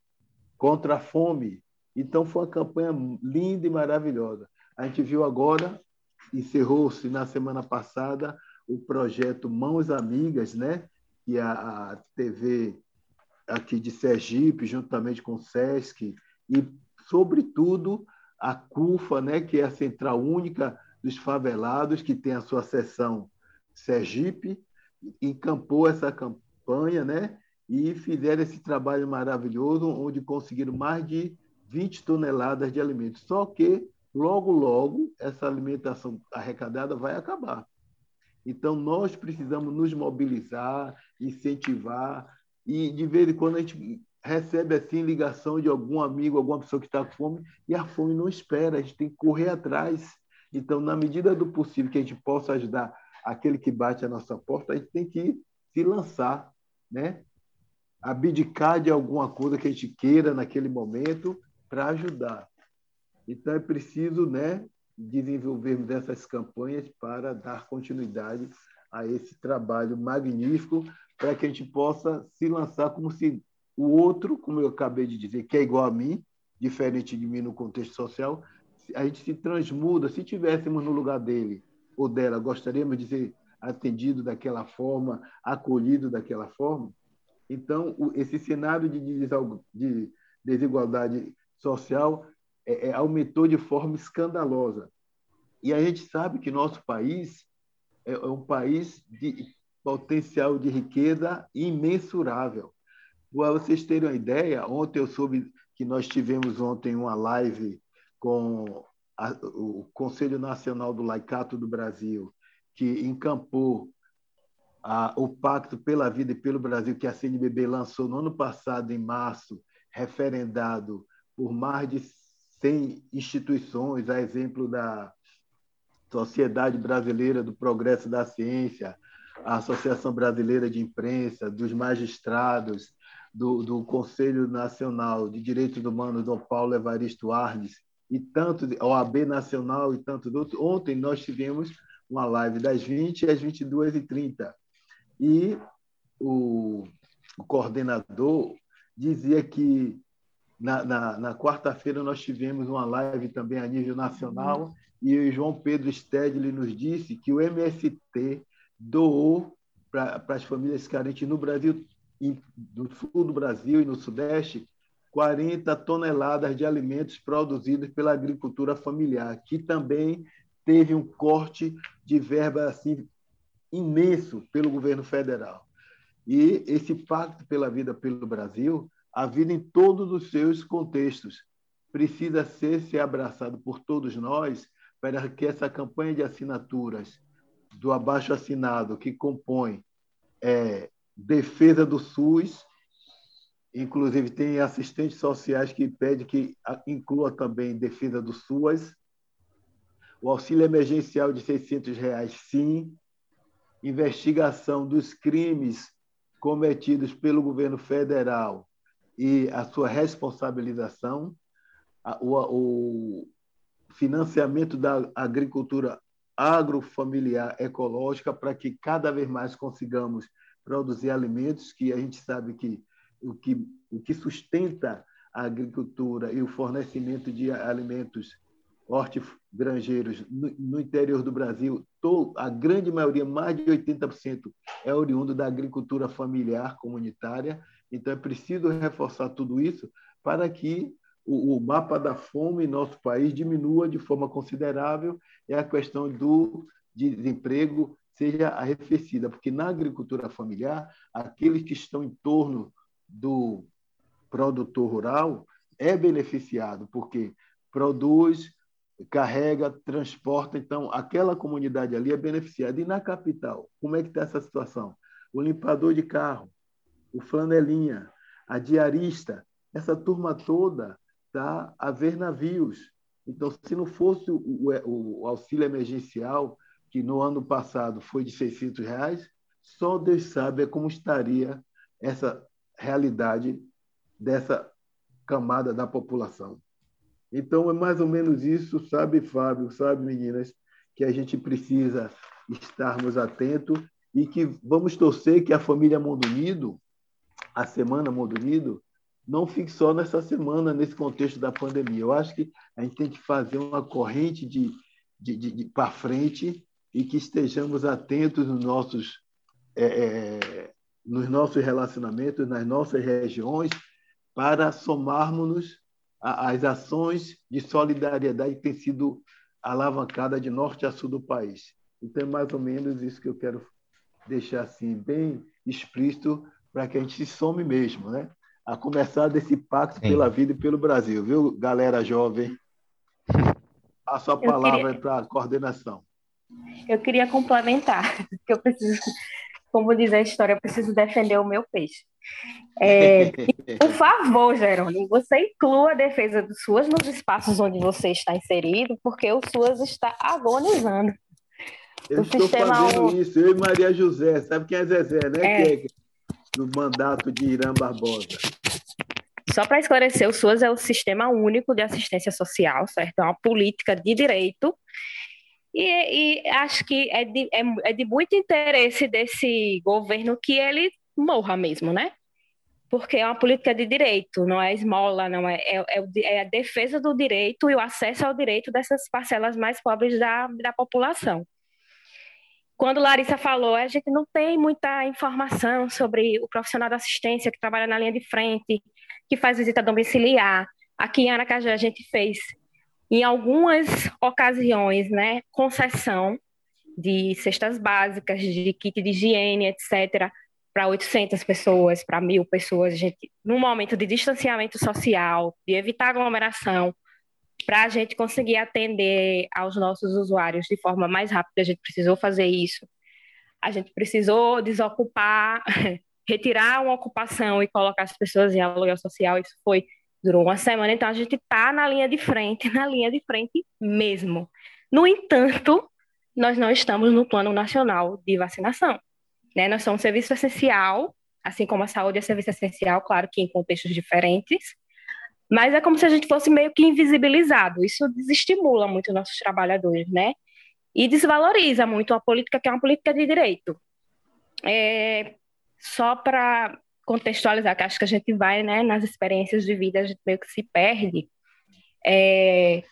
contra a fome. Então, foi uma campanha linda e maravilhosa. A gente viu agora, encerrou-se na semana passada, o projeto Mãos Amigas, né? que a, a TV aqui de Sergipe, juntamente com o SESC, e, sobretudo, a CUFA, né? que é a Central Única dos Favelados, que tem a sua seção Sergipe, encampou essa campanha, né? e fizeram esse trabalho maravilhoso, onde conseguiram mais de 20 toneladas de alimentos. Só que, logo, logo, essa alimentação arrecadada vai acabar. Então, nós precisamos nos mobilizar, incentivar, e de vez em quando a gente recebe assim ligação de algum amigo, alguma pessoa que está com fome, e a fome não espera, a gente tem que correr atrás. Então, na medida do possível que a gente possa ajudar aquele que bate a nossa porta, a gente tem que se lançar, né? abdicar de alguma coisa que a gente queira naquele momento para ajudar. Então, é preciso né, desenvolvermos essas campanhas para dar continuidade a esse trabalho magnífico para que a gente possa se lançar como se o outro, como eu acabei de dizer, que é igual a mim, diferente de mim no contexto social, a gente se transmuda. Se tivéssemos no lugar dele ou dela, gostaríamos de ser atendido daquela forma, acolhido daquela forma. Então, esse cenário de desigualdade social é, é, aumentou de forma escandalosa. E a gente sabe que nosso país é, é um país de potencial de riqueza imensurável. Para vocês terem uma ideia, ontem eu soube que nós tivemos ontem uma live com a, o Conselho Nacional do Laicato do Brasil, que encampou a, o Pacto pela Vida e pelo Brasil, que a CNBB lançou no ano passado, em março, referendado por mais de 100 instituições, a exemplo da Sociedade Brasileira do Progresso da Ciência, a Associação Brasileira de Imprensa, dos magistrados, do, do Conselho Nacional de Direitos Humanos, do Paulo Evaristo Arnes, e tanto, OAB Nacional e tantos outros. Ontem nós tivemos uma live das 20 às 22h30. E o, o coordenador dizia que na, na, na quarta-feira nós tivemos uma live também a nível nacional uhum. e o João Pedro Stedley nos disse que o MST doou para as famílias carentes no Brasil, no sul do Brasil e no sudeste, 40 toneladas de alimentos produzidos pela agricultura familiar, que também teve um corte de verba assim imenso pelo governo federal. E esse pacto pela vida pelo Brasil, a vida em todos os seus contextos, precisa ser, ser abraçado por todos nós para que essa campanha de assinaturas do abaixo assinado que compõe é, defesa do SUS, inclusive tem assistentes sociais que pedem que inclua também defesa do SUS, o auxílio emergencial de 600 reais, sim, investigação dos crimes cometidos pelo governo federal e a sua responsabilização, o, financiamento da agricultura agrofamiliar ecológica para que cada vez mais consigamos produzir alimentos que a gente sabe que o que, o que sustenta a agricultura e o fornecimento de alimentos hortigranjeiros no, no interior do Brasil, todo, a grande maioria, mais de 80%, é oriundo da agricultura familiar comunitária. Então, é preciso reforçar tudo isso para que o, o mapa da fome em nosso país diminua de forma considerável e a questão do desemprego seja arrefecida, porque na agricultura familiar, aqueles que estão em torno do produtor rural é beneficiado, porque produz, carrega, transporta, então aquela comunidade ali é beneficiada. E na capital, como é que está essa situação? O limpador de carro, o flanelinha, a diarista, essa turma toda tá, a ver navios. Então, se não fosse o, o, o, auxílio emergencial, que no ano passado foi de 600 reais, só Deus sabe como estaria essa realidade dessa camada da população. Então, é mais ou menos isso, sabe, Fábio, sabe, meninas, que a gente precisa estarmos atentos e que vamos torcer que a família Mundo Unido, a Semana Mundo Unido, não fique só nessa semana, nesse contexto da pandemia. Eu acho que a gente tem que fazer uma corrente de, de, de, de para frente e que estejamos atentos nos nossos, é, é, nos nossos relacionamentos, nas nossas regiões, para somarmos às ações de solidariedade que têm sido alavancadas de norte a sul do país. Então, é mais ou menos isso que eu quero deixar assim bem explícito para que a gente se some mesmo, né? A começar desse pacto Sim. pela vida e pelo Brasil, viu, galera jovem? Passo a palavra queria... para a coordenação. Eu queria complementar, que eu preciso, como diz a história, eu preciso defender o meu peixe. É, por favor, Jerônimo, você inclua a defesa do SUAS nos espaços onde você está inserido, porque o SUAS está agonizando. Eu o estou fazendo um... isso, eu e Maria José, sabe quem é Zezé, né? É. Que é do mandato de Irã Barbosa. Só para esclarecer, o SUAS é o Sistema Único de Assistência Social, certo? É uma política de direito E, e acho que é de, é, é de muito interesse desse governo que ele morra mesmo, né? Porque é uma política de direito, não é esmola, não é, é, é, é a defesa do direito e o acesso ao direito dessas parcelas mais pobres da, da população. Quando Larissa falou, a gente não tem muita informação sobre o profissional da assistência que trabalha na linha de frente, que faz visita domiciliar. Aqui em Aracaju a gente fez em algumas ocasiões, né, concessão de cestas básicas, de kit de higiene, etc., para 800 pessoas, para mil pessoas, gente, num momento de distanciamento social, de evitar aglomeração, para a gente conseguir atender aos nossos usuários de forma mais rápida, a gente precisou fazer isso. A gente precisou desocupar, retirar uma ocupação e colocar as pessoas em aluguel social. Isso foi Durou uma semana, então a gente está na linha de frente, na linha de frente mesmo. No entanto, nós não estamos no plano nacional de vacinação. Né? Nós somos um serviço essencial, assim como a saúde é serviço essencial, claro que em contextos diferentes, mas é como se a gente fosse meio que invisibilizado. Isso desestimula muito nossos trabalhadores, né? E desvaloriza muito a política, que é uma política de direito. É, só para contextualizar, que acho que a gente vai, né, nas experiências de vida, a gente meio que se perde. É,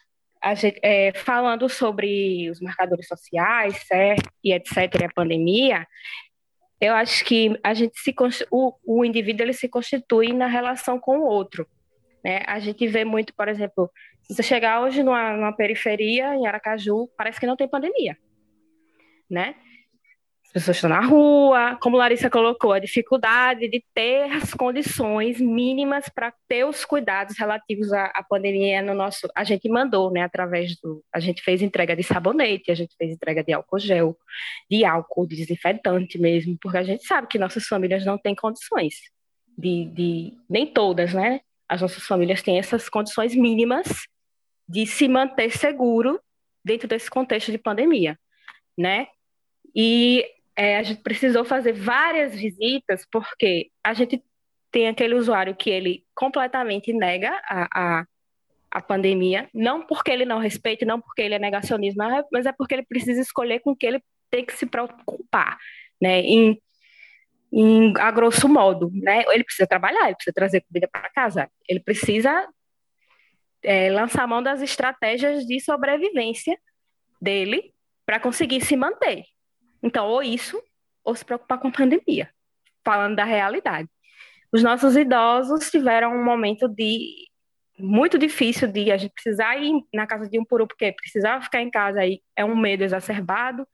gente, é, falando sobre os marcadores sociais, certo, e etc., e a pandemia, eu acho que a gente se o, o indivíduo ele se constitui na relação com o outro. Né? A gente vê muito, por exemplo, se você chegar hoje numa, numa periferia, em Aracaju, parece que não tem pandemia. Né? As pessoas estão na rua, como Larissa colocou, a dificuldade de ter as condições mínimas para ter os cuidados relativos à, à, pandemia no nosso. A gente mandou, né, através do. A gente fez entrega de sabonete, a gente fez entrega de álcool gel, de álcool, de desinfetante mesmo, porque a gente sabe que nossas famílias não têm condições de, de nem todas, né? As nossas famílias têm essas condições mínimas de se manter seguro dentro desse contexto de pandemia, né? E é, a gente precisou fazer várias visitas, porque a gente tem aquele usuário que ele completamente nega a, a, a pandemia, não porque ele não respeita, não porque ele é negacionismo, mas é porque ele precisa escolher com que ele tem que se preocupar, né? Em, em, a grosso modo, né? Ele precisa trabalhar, ele precisa trazer comida para casa, ele precisa é, lançar mão das estratégias de sobrevivência dele para conseguir se manter. Então, ou isso, ou se preocupar com a pandemia, falando da realidade. Os nossos idosos tiveram um momento de muito difícil de a gente precisar ir na casa de um por um, porque precisava ficar em casa aí é um medo exacerbado,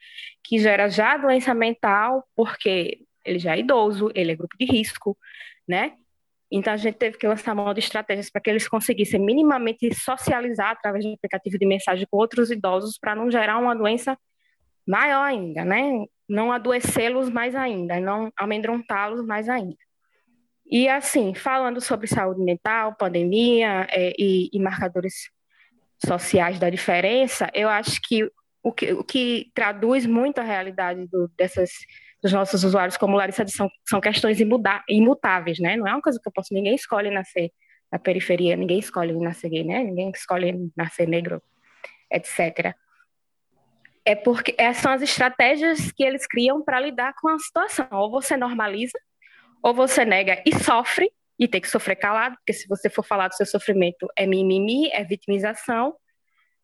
que gera já doença mental, porque ele já é idoso, ele é grupo de risco, né? Então a gente teve que lançar mão de estratégias para que eles conseguissem minimamente socializar através de aplicativo de mensagem com outros idosos para não gerar uma doença maior ainda, né? Não adoecê-los mais ainda, não amedrontá-los mais ainda. E assim, falando sobre saúde mental, pandemia é, e, e, marcadores sociais da diferença, eu acho que o que, o que traduz muito a realidade do, dessas, dos nossos usuários, como Larissa disse, são, são questões imutáveis, né? Não é uma coisa que eu posso, ninguém escolhe nascer na periferia, ninguém escolhe nascer gay, né? Ninguém escolhe nascer negro, etc é porque essas são as estratégias que eles criam para lidar com a situação. Ou você normaliza, ou você nega e sofre, e tem que sofrer calado, porque se você for falar do seu sofrimento é mimimi, é vitimização,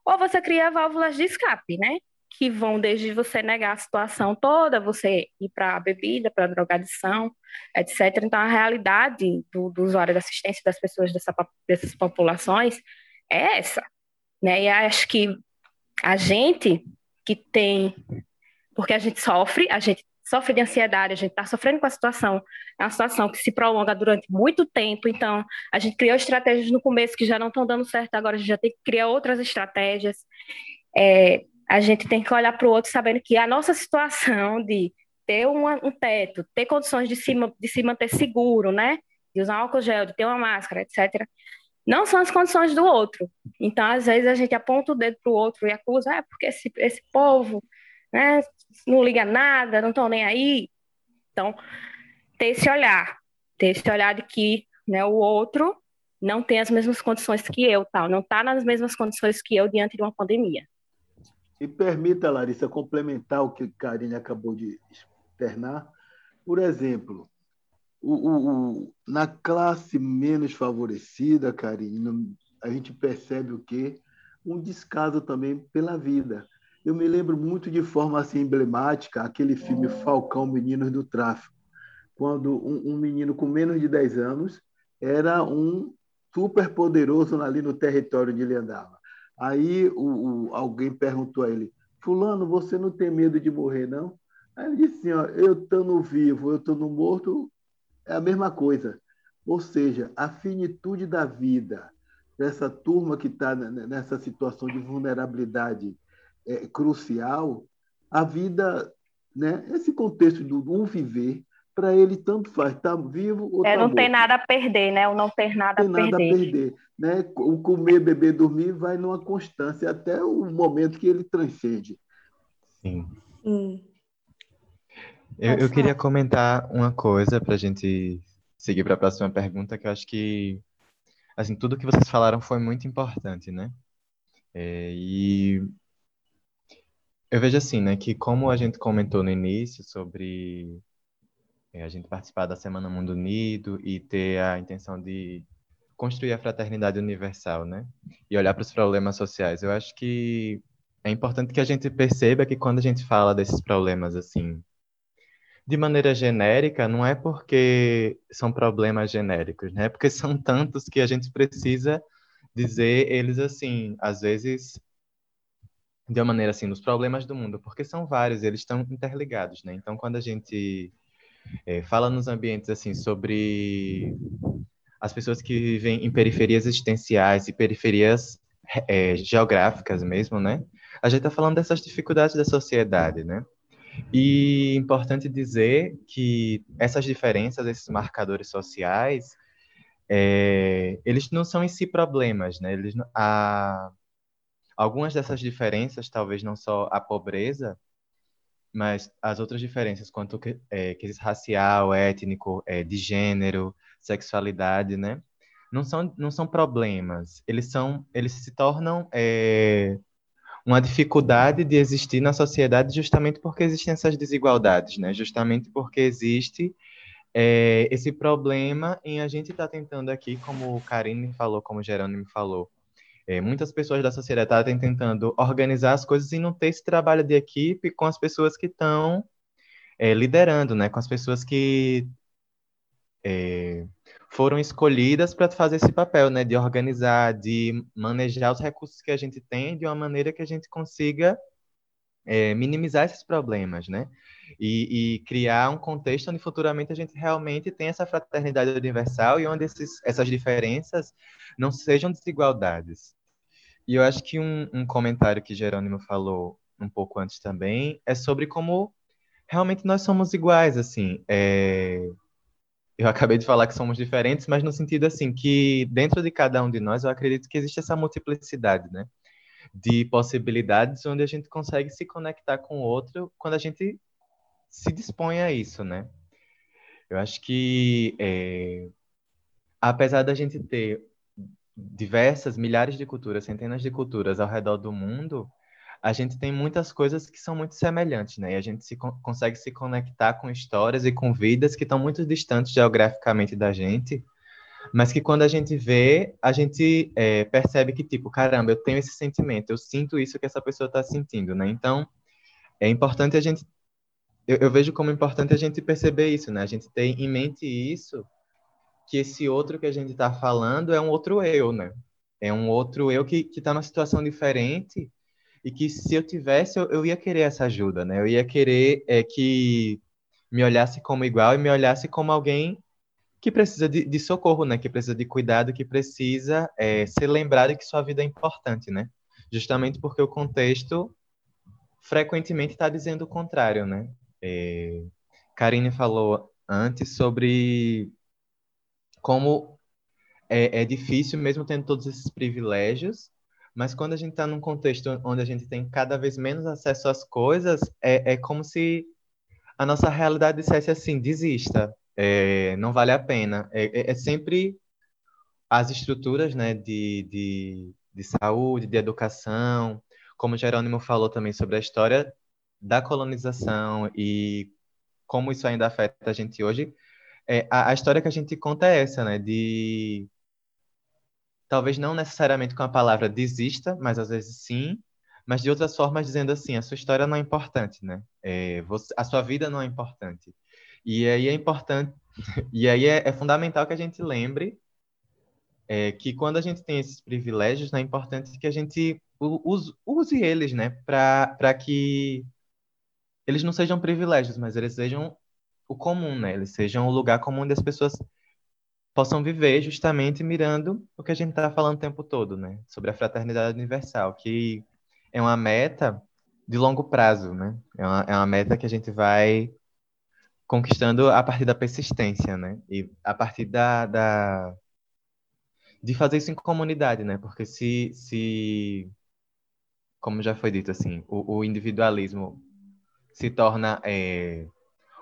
ou você cria válvulas de escape, né? Que vão desde você negar a situação toda, você ir para a bebida, para a drogadição, etc. Então, a realidade do, do usuário assistência das pessoas dessa, dessas populações é essa. Né? E acho que a gente que tem, porque a gente sofre, a gente sofre de ansiedade, a gente está sofrendo com a situação, é uma situação que se prolonga durante muito tempo, então a gente criou estratégias no começo que já não estão dando certo, agora a gente já tem que criar outras estratégias. É, a gente tem que olhar para o outro sabendo que a nossa situação de ter uma, um teto, ter condições de se, de se manter seguro, né? De usar álcool gel, de ter uma máscara, etc não são as condições do outro. Então, às vezes, a gente aponta o dedo para o outro e acusa, é porque esse, esse povo né, não liga nada, não estão nem aí. Então, ter esse olhar, ter esse olhar de que né, o outro não tem as mesmas condições que eu, tal, não está nas mesmas condições que eu diante de uma pandemia. E permita, Larissa, complementar o que Karine acabou de externar. Por exemplo, o, o, o, na classe menos favorecida, Karine, a gente percebe o quê? Um descaso também pela vida. Eu me lembro muito de forma assim, emblemática aquele filme Falcão Meninos do Tráfico, quando um, um menino com menos de 10 anos era um super poderoso ali no território onde ele andava. Aí o, o, alguém perguntou a ele: Fulano, você não tem medo de morrer, não? Aí ele disse assim: ó, Eu estando vivo, eu estando morto, é a mesma coisa. Ou seja, a finitude da vida dessa turma que está nessa situação de vulnerabilidade é, crucial, a vida, né, esse contexto do um viver, para ele tanto faz, estar tá vivo ou é, tá não morto. tem nada a perder, né? O não ter nada, não tem a, nada perder. a perder. Né? O comer, beber, dormir vai numa constância até o momento que ele transcende. Sim. Hum. Eu, eu queria comentar uma coisa para a gente seguir para a próxima pergunta, que eu acho que assim tudo que vocês falaram foi muito importante, né? É, e eu vejo assim, né, que como a gente comentou no início sobre a gente participar da Semana Mundo Unido e ter a intenção de construir a fraternidade universal, né? E olhar para os problemas sociais. Eu acho que é importante que a gente perceba que quando a gente fala desses problemas assim, de maneira genérica, não é porque são problemas genéricos, né? É porque são tantos que a gente precisa dizer eles assim, às vezes de uma maneira assim, nos problemas do mundo, porque são vários, eles estão interligados, né? Então, quando a gente é, fala nos ambientes assim sobre as pessoas que vivem em periferias existenciais e periferias é, geográficas mesmo, né? A gente está falando dessas dificuldades da sociedade, né? E importante dizer que essas diferenças, esses marcadores sociais, é, eles não são em si problemas, né? Eles, a, algumas dessas diferenças, talvez não só a pobreza, mas as outras diferenças quanto que, é, racial, étnico, é, de gênero, sexualidade, né? Não são, não são problemas, eles são, eles se tornam é, uma dificuldade de existir na sociedade justamente porque existem essas desigualdades, né? Justamente porque existe é, esse problema em a gente estar tá tentando aqui, como o Karine falou, como o Jerônimo falou, é, muitas pessoas da sociedade estão tentando organizar as coisas e não ter esse trabalho de equipe com as pessoas que estão é, liderando, né? Com as pessoas que é, foram escolhidas para fazer esse papel, né? De organizar, de manejar os recursos que a gente tem de uma maneira que a gente consiga é, minimizar esses problemas, né? E, e, criar um contexto onde futuramente a gente realmente tem essa fraternidade universal e onde esses, essas diferenças não sejam desigualdades. E eu acho que um, um comentário que Jerônimo falou um pouco antes também é sobre como realmente nós somos iguais, assim. É... Eu acabei de falar que somos diferentes, mas no sentido assim que dentro de cada um de nós eu acredito que existe essa multiplicidade, né? De possibilidades onde a gente consegue se conectar com o outro quando a gente se dispõe a isso, né? Eu acho que é... apesar da gente ter diversas, milhares de culturas, centenas de culturas ao redor do mundo, a gente tem muitas coisas que são muito semelhantes, né? E a gente se, consegue se conectar com histórias e com vidas que estão muito distantes geograficamente da gente, mas que quando a gente vê, a gente é, percebe que, tipo, caramba, eu tenho esse sentimento, eu sinto isso que essa pessoa está sentindo, né? Então, é importante a gente. Eu, eu vejo como importante a gente perceber isso, né? A gente ter em mente isso que esse outro que a gente está falando é um outro eu, né? É um outro eu que está numa situação diferente e que se eu tivesse, eu, eu ia querer essa ajuda, né? Eu ia querer é, que me olhasse como igual e me olhasse como alguém que precisa de, de socorro, né? Que precisa de cuidado, que precisa é, ser lembrado que sua vida é importante, né? Justamente porque o contexto frequentemente está dizendo o contrário, né? É, Karine falou antes sobre como é, é difícil, mesmo tendo todos esses privilégios, mas quando a gente está num contexto onde a gente tem cada vez menos acesso às coisas, é, é como se a nossa realidade dissesse assim: desista, é, não vale a pena. É, é, é sempre as estruturas né, de, de, de saúde, de educação, como Jerônimo falou também sobre a história da colonização e como isso ainda afeta a gente hoje, é, a, a história que a gente conta é essa, né? De talvez não necessariamente com a palavra desista, mas às vezes sim, mas de outras formas dizendo assim, a sua história não é importante, né? É, você, a sua vida não é importante. E aí é importante, e aí é, é fundamental que a gente lembre é, que quando a gente tem esses privilégios, né, é importante que a gente use, use eles, né, para que eles não sejam privilégios, mas eles sejam o comum, né? Eles sejam o lugar comum onde as pessoas possam viver justamente mirando o que a gente está falando o tempo todo, né? Sobre a fraternidade universal, que é uma meta de longo prazo, né? É uma, é uma meta que a gente vai conquistando a partir da persistência, né? E a partir da, da de fazer isso em comunidade, né? Porque se, se como já foi dito assim, o, o individualismo se torna é,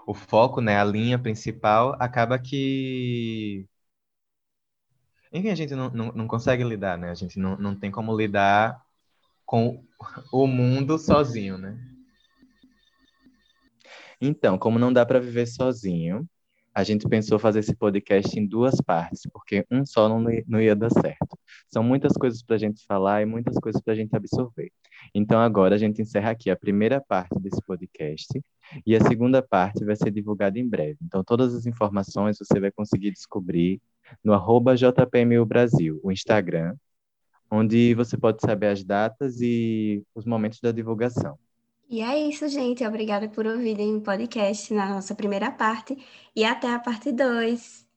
o foco, né, a linha principal, acaba que enfim, a gente não, não, não consegue lidar, né? A gente não, não tem como lidar com o mundo sozinho, né? Então, como não dá para viver sozinho, a gente pensou fazer esse podcast em duas partes, porque um só não, não ia dar certo. São muitas coisas para a gente falar e muitas coisas para a gente absorver. Então, agora a gente encerra aqui a primeira parte desse podcast e a segunda parte vai ser divulgada em breve. Então, todas as informações você vai conseguir descobrir no arroba JPMU Brasil, o Instagram, onde você pode saber as datas e os momentos da divulgação. E é isso, gente. Obrigada por ouvirem o podcast na nossa primeira parte e até a parte 2.